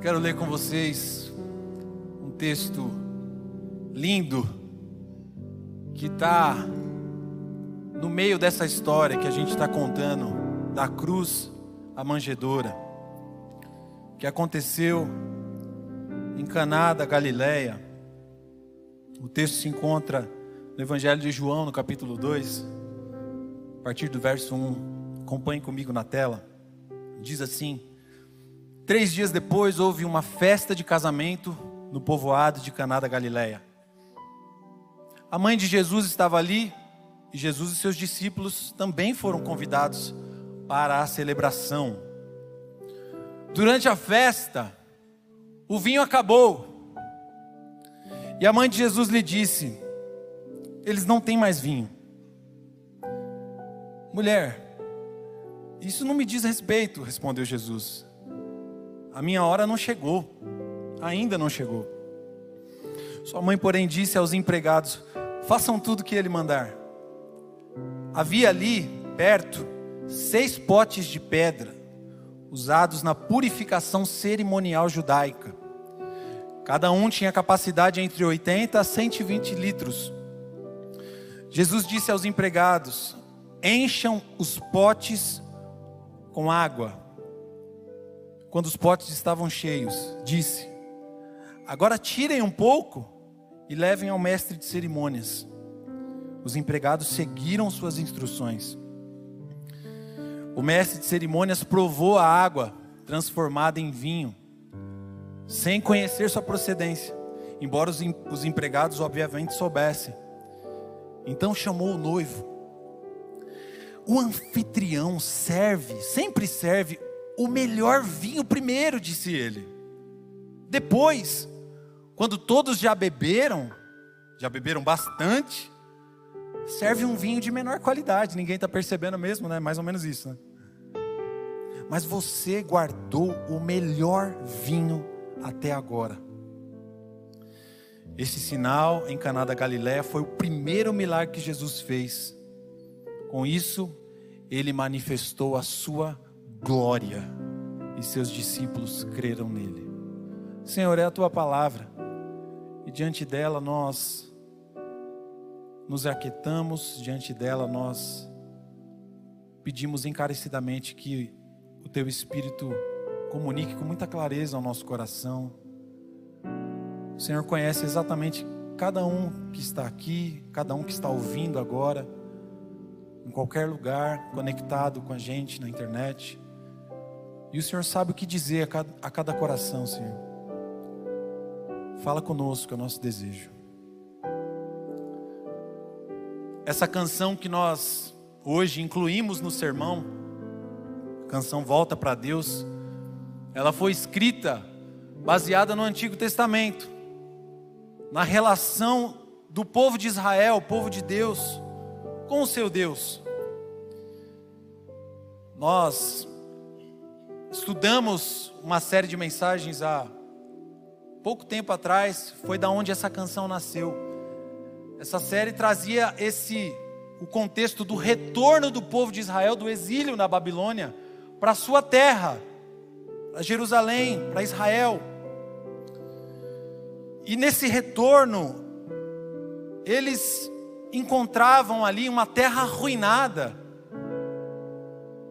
Quero ler com vocês um texto lindo que está no meio dessa história que a gente está contando da cruz à manjedoura, que aconteceu em Caná da Galileia. O texto se encontra no Evangelho de João, no capítulo 2, a partir do verso 1. Acompanhe comigo na tela. Diz assim: três dias depois houve uma festa de casamento no povoado de Caná da Galileia. A mãe de Jesus estava ali e Jesus e seus discípulos também foram convidados para a celebração. Durante a festa, o vinho acabou. E a mãe de Jesus lhe disse: Eles não têm mais vinho. Mulher, isso não me diz respeito, respondeu Jesus. A minha hora não chegou, ainda não chegou. Sua mãe, porém, disse aos empregados: Façam tudo o que ele mandar. Havia ali, perto, seis potes de pedra, usados na purificação cerimonial judaica. Cada um tinha capacidade entre 80 a 120 litros. Jesus disse aos empregados: Encham os potes com água. Quando os potes estavam cheios, disse: Agora tirem um pouco e levem ao mestre de cerimônias. Os empregados seguiram suas instruções. O mestre de cerimônias provou a água transformada em vinho, sem conhecer sua procedência, embora os, os empregados obviamente soubessem. Então chamou o noivo. O anfitrião serve, sempre serve o melhor vinho primeiro, disse ele. Depois, quando todos já beberam, já beberam bastante, serve um vinho de menor qualidade. Ninguém está percebendo mesmo, né? Mais ou menos isso, né? Mas você guardou o melhor vinho até agora. Esse sinal em Caná da Galiléia foi o primeiro milagre que Jesus fez. Com isso, ele manifestou a sua glória e seus discípulos creram nele. Senhor, é a tua palavra e diante dela nós nos aquietamos, diante dela nós pedimos encarecidamente que o teu Espírito comunique com muita clareza ao nosso coração. O Senhor conhece exatamente cada um que está aqui, cada um que está ouvindo agora, em qualquer lugar, conectado com a gente na internet. E o Senhor sabe o que dizer a cada, a cada coração, Senhor. Fala conosco, é o nosso desejo. Essa canção que nós hoje incluímos no sermão, canção Volta para Deus, ela foi escrita baseada no Antigo Testamento, na relação do povo de Israel, o povo de Deus, com o seu Deus. Nós estudamos uma série de mensagens há pouco tempo atrás, foi da onde essa canção nasceu. Essa série trazia esse o contexto do retorno do povo de Israel do exílio na Babilônia para sua terra, para Jerusalém, para Israel. E nesse retorno, eles encontravam ali uma terra arruinada.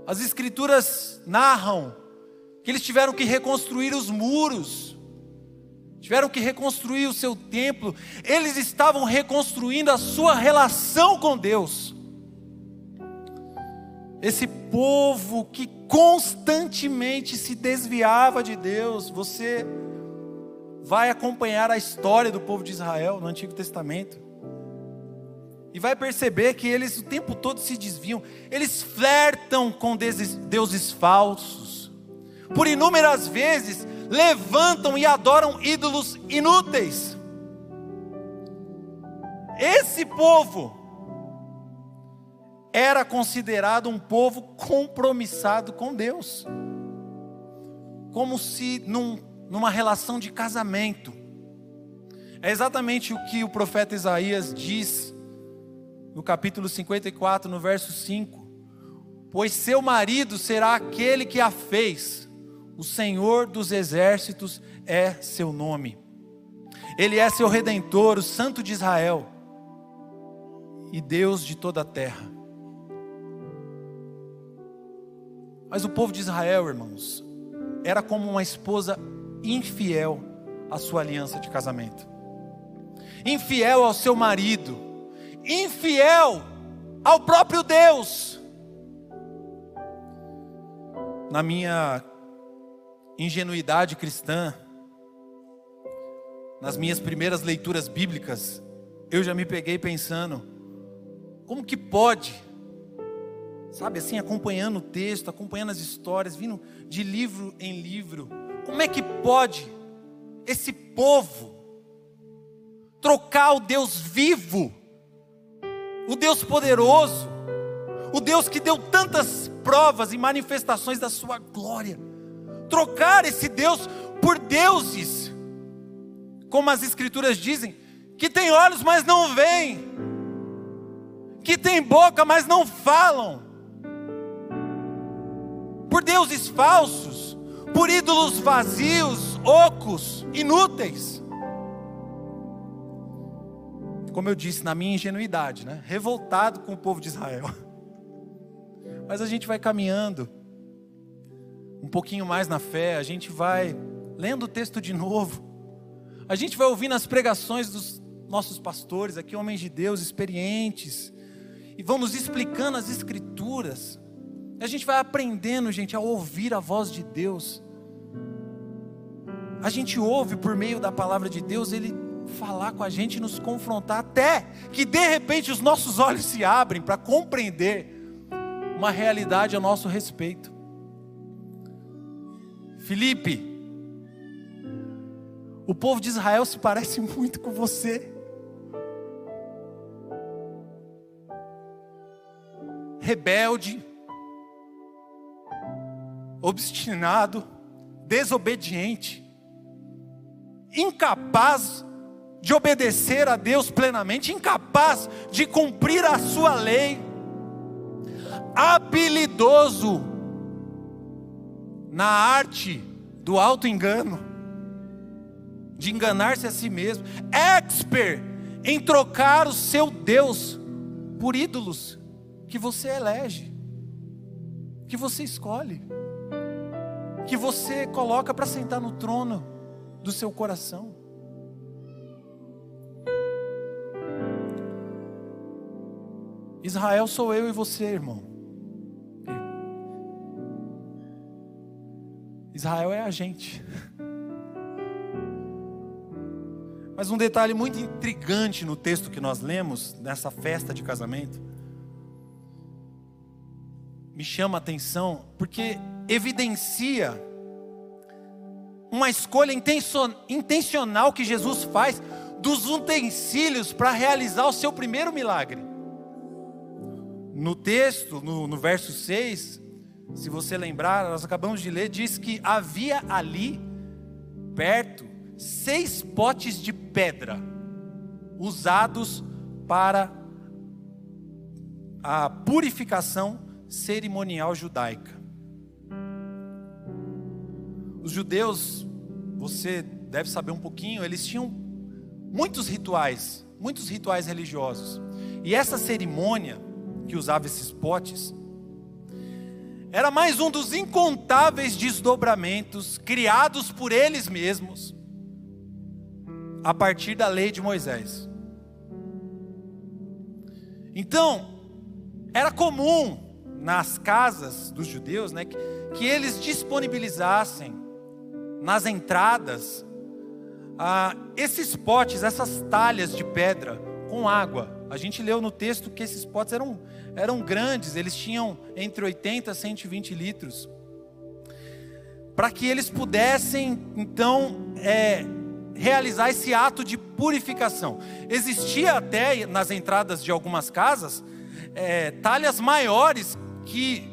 As escrituras narram que eles tiveram que reconstruir os muros tiveram que reconstruir o seu templo, eles estavam reconstruindo a sua relação com Deus. Esse povo que constantemente se desviava de Deus, você vai acompanhar a história do povo de Israel no Antigo Testamento. E vai perceber que eles o tempo todo se desviam, eles flertam com deuses falsos. Por inúmeras vezes levantam e adoram ídolos inúteis. Esse povo era considerado um povo compromissado com Deus, como se num, numa relação de casamento. É exatamente o que o profeta Isaías diz no capítulo 54, no verso 5: Pois seu marido será aquele que a fez o Senhor dos exércitos é seu nome. Ele é seu redentor, o Santo de Israel e Deus de toda a terra. Mas o povo de Israel, irmãos, era como uma esposa infiel à sua aliança de casamento, infiel ao seu marido, infiel ao próprio Deus. Na minha ingenuidade cristã, nas minhas primeiras leituras bíblicas, eu já me peguei pensando: como que pode, sabe assim, acompanhando o texto, acompanhando as histórias, vindo de livro em livro, como é que pode esse povo trocar o Deus vivo, o Deus poderoso, o Deus que deu tantas provas e manifestações da sua glória, trocar esse Deus por deuses como as Escrituras dizem, que tem olhos, mas não veem, que tem boca, mas não falam, por deuses falsos, por ídolos vazios, ocos, inúteis. Como eu disse, na minha ingenuidade, né? revoltado com o povo de Israel. Mas a gente vai caminhando um pouquinho mais na fé, a gente vai lendo o texto de novo, a gente vai ouvir nas pregações dos nossos pastores, aqui homens de Deus experientes, e vamos explicando as escrituras. A gente vai aprendendo, gente, a ouvir a voz de Deus. A gente ouve por meio da palavra de Deus, ele falar com a gente, nos confrontar, até que de repente os nossos olhos se abrem para compreender uma realidade a nosso respeito. Felipe, o povo de Israel se parece muito com você. Rebelde, obstinado, desobediente, incapaz de obedecer a Deus plenamente, incapaz de cumprir a sua lei, habilidoso na arte do auto engano de enganar-se a si mesmo, expert em trocar o seu Deus por ídolos que você elege, que você escolhe, que você coloca para sentar no trono do seu coração. Israel sou eu e você, irmão. Israel é a gente. Mas um detalhe muito intrigante no texto que nós lemos, nessa festa de casamento, me chama a atenção, porque evidencia uma escolha intencional que Jesus faz dos utensílios para realizar o seu primeiro milagre. No texto, no, no verso 6, se você lembrar, nós acabamos de ler, diz que havia ali, perto, seis potes de pedra usados para a purificação cerimonial judaica. Os judeus, você deve saber um pouquinho, eles tinham muitos rituais, muitos rituais religiosos. E essa cerimônia que usava esses potes era mais um dos incontáveis desdobramentos criados por eles mesmos a partir da lei de Moisés. Então, era comum nas casas dos judeus, né, que, que eles disponibilizassem nas entradas ah, esses potes, essas talhas de pedra com água. A gente leu no texto que esses potes eram, eram grandes, eles tinham entre 80 e 120 litros. Para que eles pudessem, então, é, realizar esse ato de purificação. Existia até nas entradas de algumas casas é, talhas maiores que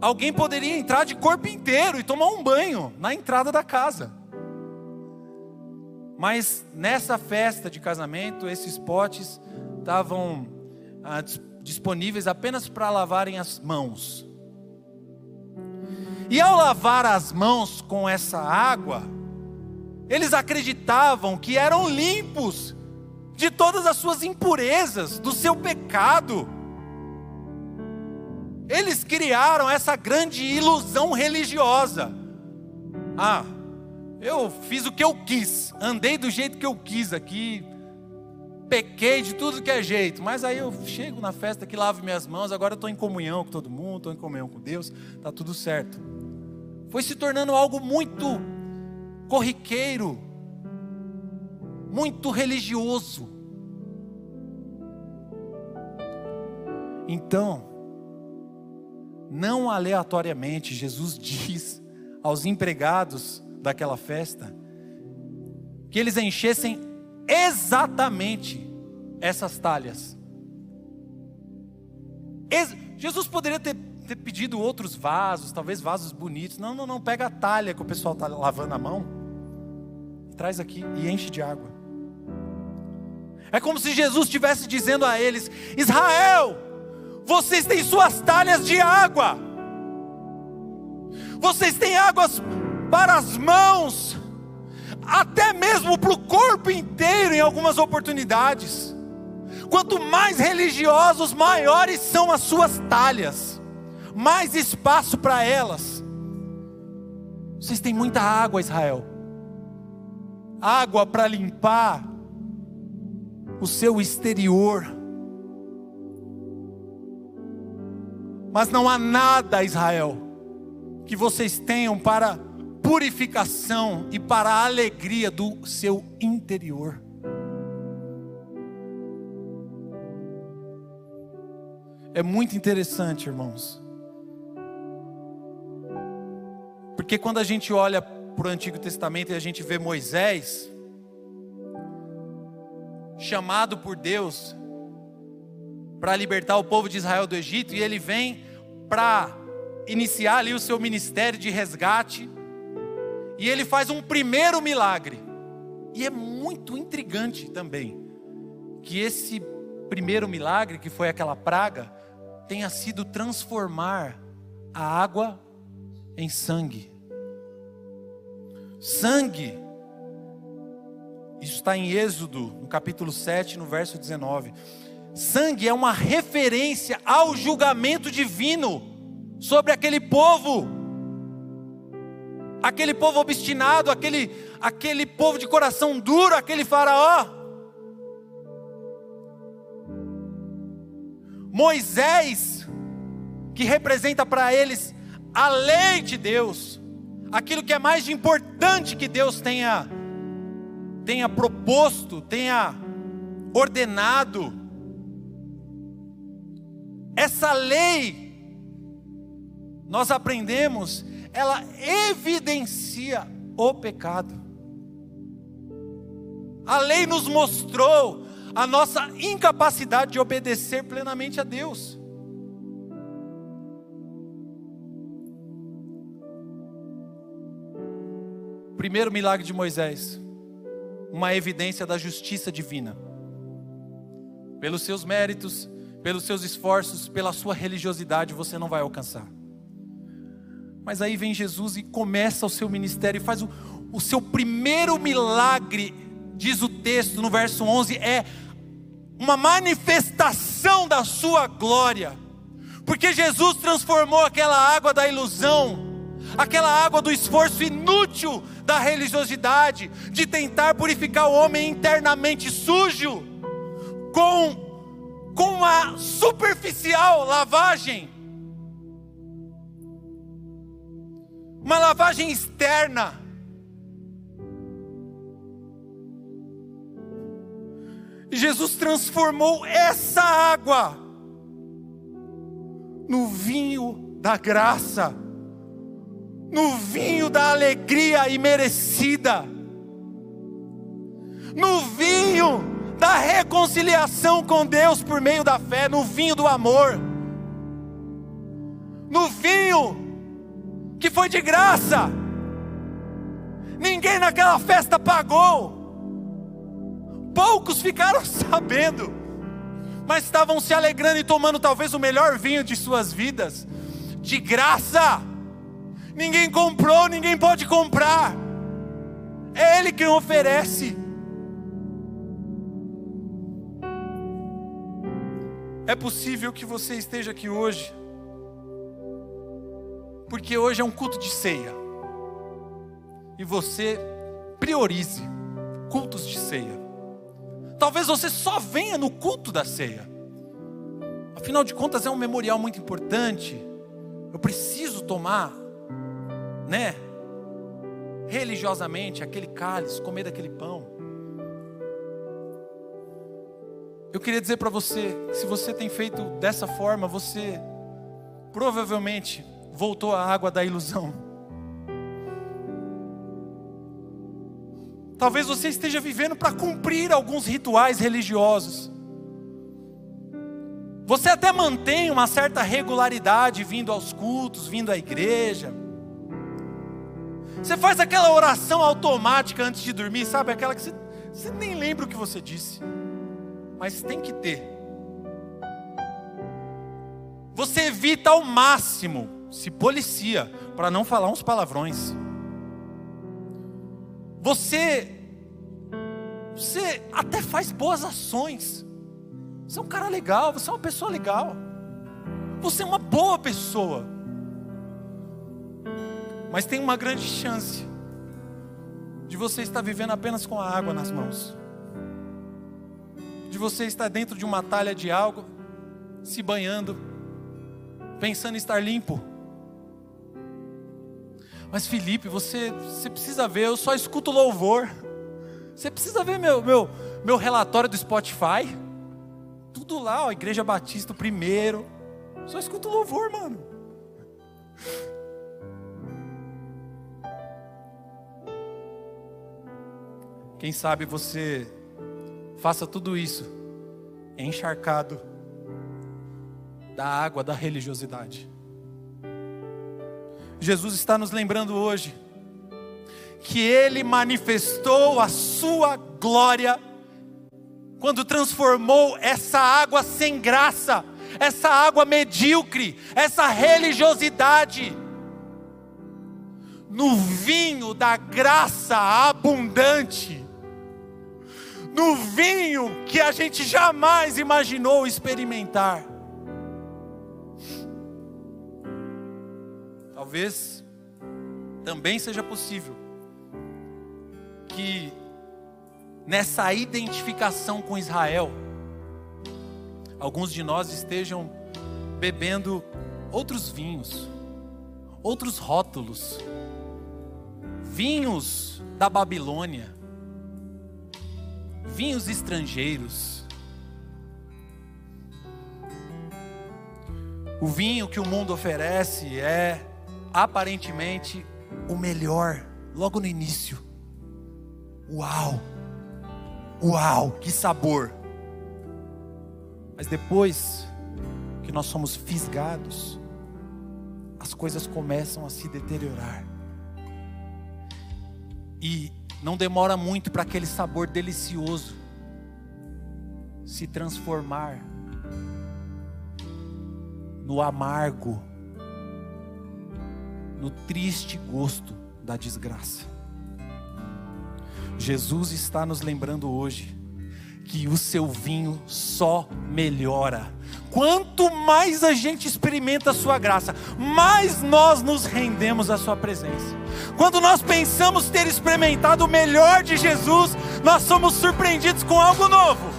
alguém poderia entrar de corpo inteiro e tomar um banho na entrada da casa. Mas nessa festa de casamento, esses potes estavam ah, disponíveis apenas para lavarem as mãos. E ao lavar as mãos com essa água, eles acreditavam que eram limpos de todas as suas impurezas, do seu pecado. Eles criaram essa grande ilusão religiosa. Ah, eu fiz o que eu quis, andei do jeito que eu quis aqui, pequei de tudo que é jeito, mas aí eu chego na festa que lavo minhas mãos, agora eu estou em comunhão com todo mundo, estou em comunhão com Deus, está tudo certo. foi se tornando algo muito corriqueiro, muito religioso. Então, não aleatoriamente, Jesus diz aos empregados daquela festa que eles enchessem exatamente essas talhas. Jesus poderia ter, ter, pedido outros vasos, talvez vasos bonitos. Não, não, não. Pega a talha que o pessoal está lavando a mão, traz aqui e enche de água. É como se Jesus estivesse dizendo a eles: Israel, vocês têm suas talhas de água, vocês têm águas para as mãos, até mesmo para o corpo inteiro em algumas oportunidades. Quanto mais religiosos, maiores são as suas talhas, mais espaço para elas. Vocês têm muita água, Israel. Água para limpar o seu exterior. Mas não há nada, Israel, que vocês tenham para purificação e para a alegria do seu interior. É muito interessante, irmãos. Porque quando a gente olha para o Antigo Testamento e a gente vê Moisés, chamado por Deus para libertar o povo de Israel do Egito, e ele vem para iniciar ali o seu ministério de resgate, e ele faz um primeiro milagre. E é muito intrigante também que esse primeiro milagre, que foi aquela praga, tenha sido transformar a água em sangue. Sangue. Isso está em Êxodo, no capítulo 7, no verso 19. Sangue é uma referência ao julgamento divino sobre aquele povo. Aquele povo obstinado, aquele, aquele povo de coração duro, aquele faraó. Moisés, que representa para eles a lei de Deus, aquilo que é mais importante que Deus tenha tenha proposto, tenha ordenado. Essa lei nós aprendemos, ela evidencia o pecado. A lei nos mostrou a nossa incapacidade de obedecer plenamente a Deus. Primeiro milagre de Moisés, uma evidência da justiça divina. Pelos seus méritos, pelos seus esforços, pela sua religiosidade, você não vai alcançar. Mas aí vem Jesus e começa o seu ministério e faz o, o seu primeiro milagre diz o texto no verso 11, é uma manifestação da sua glória, porque Jesus transformou aquela água da ilusão, aquela água do esforço inútil da religiosidade, de tentar purificar o homem internamente sujo, com, com uma superficial lavagem, uma lavagem externa, Jesus transformou essa água no vinho da graça, no vinho da alegria imerecida, no vinho da reconciliação com Deus por meio da fé, no vinho do amor, no vinho que foi de graça. Ninguém naquela festa pagou. Poucos ficaram sabendo, mas estavam se alegrando e tomando talvez o melhor vinho de suas vidas, de graça. Ninguém comprou, ninguém pode comprar. É Ele quem oferece. É possível que você esteja aqui hoje, porque hoje é um culto de ceia, e você priorize cultos de ceia. Talvez você só venha no culto da ceia. Afinal de contas, é um memorial muito importante. Eu preciso tomar né? Religiosamente, aquele cálice, comer daquele pão. Eu queria dizer para você, que se você tem feito dessa forma, você provavelmente voltou à água da ilusão. Talvez você esteja vivendo para cumprir alguns rituais religiosos. Você até mantém uma certa regularidade vindo aos cultos, vindo à igreja. Você faz aquela oração automática antes de dormir, sabe? Aquela que você, você nem lembra o que você disse. Mas tem que ter. Você evita ao máximo, se policia, para não falar uns palavrões. Você você até faz boas ações. Você é um cara legal, você é uma pessoa legal. Você é uma boa pessoa. Mas tem uma grande chance de você estar vivendo apenas com a água nas mãos. De você estar dentro de uma talha de algo, se banhando, pensando em estar limpo. Mas Felipe, você, você precisa ver, eu só escuto louvor. Você precisa ver meu, meu, meu relatório do Spotify. Tudo lá, ó, Igreja Batista, o primeiro. Só escuto louvor, mano. Quem sabe você faça tudo isso encharcado da água da religiosidade. Jesus está nos lembrando hoje que ele manifestou a sua glória quando transformou essa água sem graça, essa água medíocre, essa religiosidade no vinho da graça abundante no vinho que a gente jamais imaginou experimentar. Talvez também seja possível que nessa identificação com Israel, alguns de nós estejam bebendo outros vinhos, outros rótulos, vinhos da Babilônia, vinhos estrangeiros. O vinho que o mundo oferece é aparentemente o melhor, logo no início. Uau! Uau, que sabor! Mas depois que nós somos fisgados, as coisas começam a se deteriorar. E não demora muito para aquele sabor delicioso se transformar no amargo, no triste gosto da desgraça. Jesus está nos lembrando hoje que o seu vinho só melhora. Quanto mais a gente experimenta a sua graça, mais nós nos rendemos à sua presença. Quando nós pensamos ter experimentado o melhor de Jesus, nós somos surpreendidos com algo novo.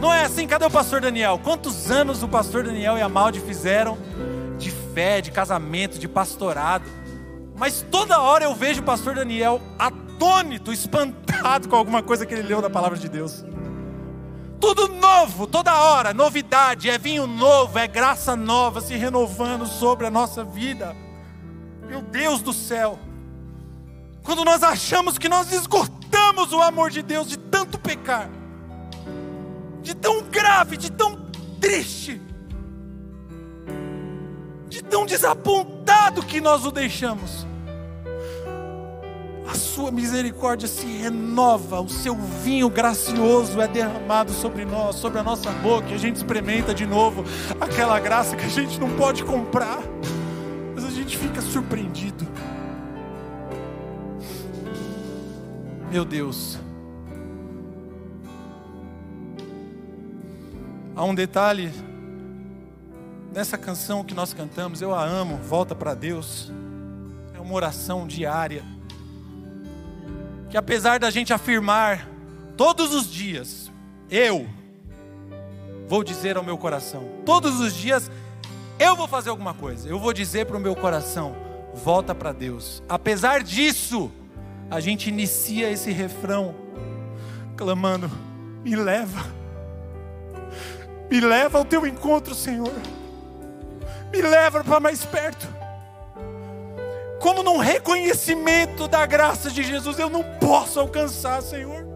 Não é assim? Cadê o pastor Daniel? Quantos anos o pastor Daniel e a Maldi fizeram fé, de casamento, de pastorado? Mas toda hora eu vejo o pastor Daniel atônito, espantado com alguma coisa que ele leu da palavra de Deus. Tudo novo, toda hora, novidade, é vinho novo, é graça nova se renovando sobre a nossa vida. Meu Deus do céu. Quando nós achamos que nós esgotamos o amor de Deus de tanto pecar, de tão grave, de tão triste, tão desapontado que nós o deixamos. A sua misericórdia se renova, o seu vinho gracioso é derramado sobre nós, sobre a nossa boca, e a gente experimenta de novo aquela graça que a gente não pode comprar, mas a gente fica surpreendido. Meu Deus, há um detalhe nessa canção que nós cantamos, eu a amo, volta para Deus, é uma oração diária que apesar da gente afirmar todos os dias, eu vou dizer ao meu coração, todos os dias eu vou fazer alguma coisa, eu vou dizer para o meu coração: volta para Deus. Apesar disso, a gente inicia esse refrão clamando: Me leva, me leva ao teu encontro, Senhor, me leva para mais perto. Como num reconhecimento da graça de Jesus, eu não posso alcançar, Senhor.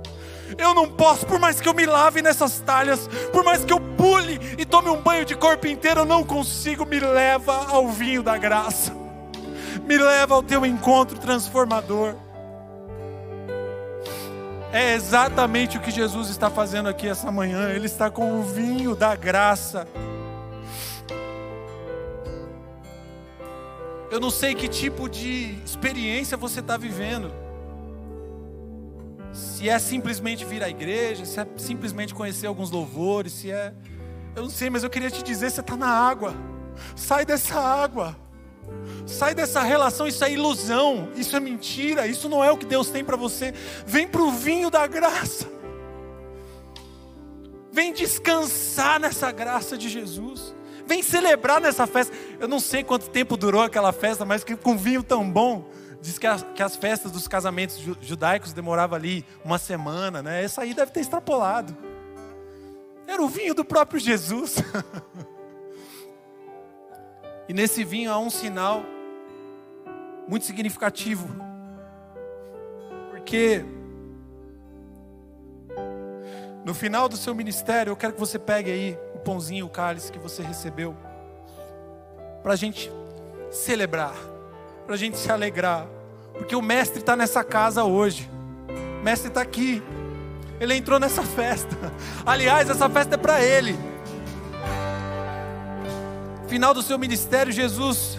Eu não posso, por mais que eu me lave nessas talhas, por mais que eu pule e tome um banho de corpo inteiro, eu não consigo. Me leva ao vinho da graça, me leva ao teu encontro transformador. É exatamente o que Jesus está fazendo aqui essa manhã. Ele está com o vinho da graça. Eu não sei que tipo de experiência você está vivendo. Se é simplesmente vir à igreja, se é simplesmente conhecer alguns louvores, se é. Eu não sei, mas eu queria te dizer: você está na água. Sai dessa água. Sai dessa relação, isso é ilusão, isso é mentira, isso não é o que Deus tem para você. Vem para o vinho da graça. Vem descansar nessa graça de Jesus. Vem celebrar nessa festa. Eu não sei quanto tempo durou aquela festa, mas que com vinho tão bom. Diz que as, que as festas dos casamentos judaicos demoravam ali uma semana, né? Essa aí deve ter extrapolado. Era o vinho do próprio Jesus. e nesse vinho há um sinal muito significativo. Porque no final do seu ministério, eu quero que você pegue aí o pãozinho, o cálice que você recebeu, para a gente celebrar, para a gente se alegrar, porque o Mestre está nessa casa hoje, o Mestre está aqui, ele entrou nessa festa. Aliás, essa festa é para ele. Final do seu ministério, Jesus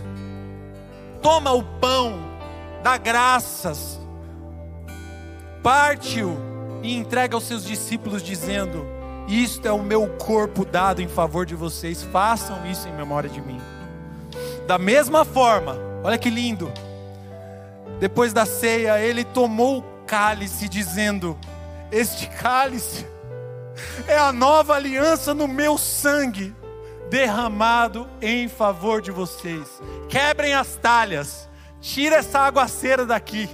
toma o pão, dá graças, parte-o e entrega aos seus discípulos, dizendo: Isto é o meu corpo dado em favor de vocês, façam isso em memória de mim. Da mesma forma, olha que lindo, depois da ceia, ele tomou o cálice, dizendo: Este cálice é a nova aliança no meu sangue derramado em favor de vocês. Quebrem as talhas, tira essa aguaceira daqui.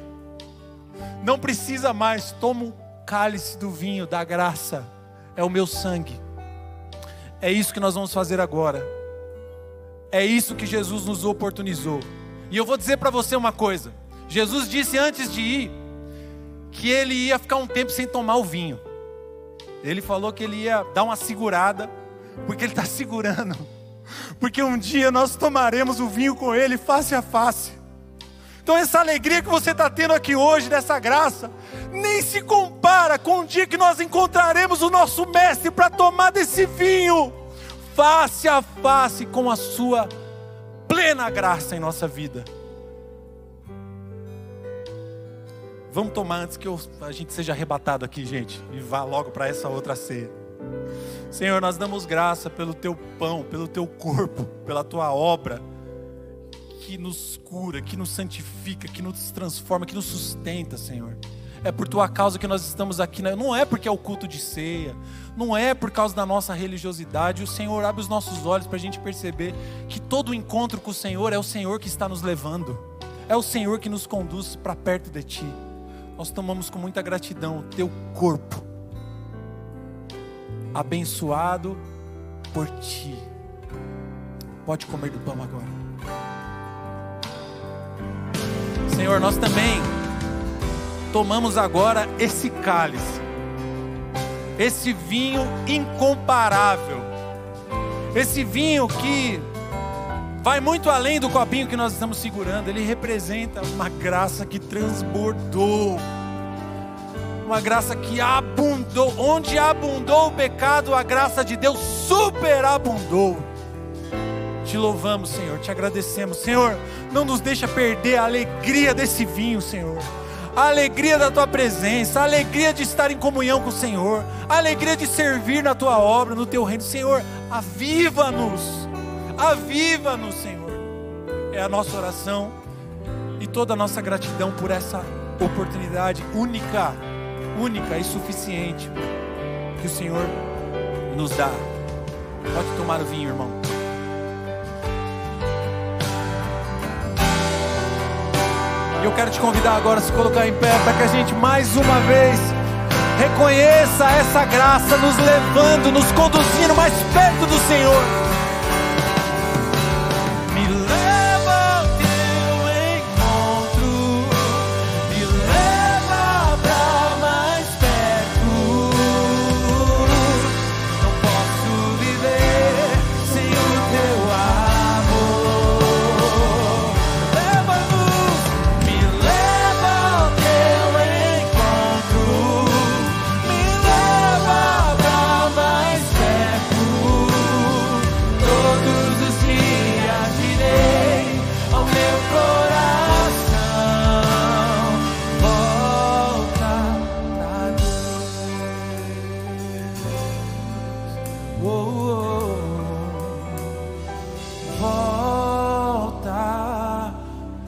Não precisa mais, toma o cálice do vinho da graça, é o meu sangue. É isso que nós vamos fazer agora. É isso que Jesus nos oportunizou. E eu vou dizer para você uma coisa: Jesus disse antes de ir que ele ia ficar um tempo sem tomar o vinho. Ele falou que ele ia dar uma segurada porque Ele está segurando. Porque um dia nós tomaremos o vinho com Ele face a face. Então, essa alegria que você está tendo aqui hoje, dessa graça, nem se compara com o dia que nós encontraremos o nosso Mestre para tomar desse vinho, face a face com a Sua plena graça em nossa vida. Vamos tomar antes que eu, a gente seja arrebatado aqui, gente, e vá logo para essa outra ceia. Senhor, nós damos graça pelo teu pão, pelo teu corpo, pela tua obra que nos cura, que nos santifica, que nos transforma, que nos sustenta, Senhor. É por tua causa que nós estamos aqui, né? não é porque é o culto de ceia, não é por causa da nossa religiosidade. O Senhor abre os nossos olhos para a gente perceber que todo encontro com o Senhor é o Senhor que está nos levando, é o Senhor que nos conduz para perto de Ti. Nós tomamos com muita gratidão o Teu corpo, abençoado por ti. Pode comer do pão agora. Senhor, nós também tomamos agora esse cálice, esse vinho incomparável, esse vinho que vai muito além do copinho que nós estamos segurando, ele representa uma graça que transbordou uma graça que abundou. Onde abundou o pecado, a graça de Deus superabundou. Te louvamos, Senhor, te agradecemos. Senhor, não nos deixa perder a alegria desse vinho, Senhor. A alegria da tua presença, a alegria de estar em comunhão com o Senhor, a alegria de servir na tua obra, no teu reino. Senhor, aviva-nos, aviva-nos, Senhor. É a nossa oração e toda a nossa gratidão por essa oportunidade única única e suficiente que o Senhor nos dá. Pode tomar o vinho, irmão. Eu quero te convidar agora a se colocar em pé para que a gente mais uma vez reconheça essa graça nos levando, nos conduzindo mais perto do Senhor.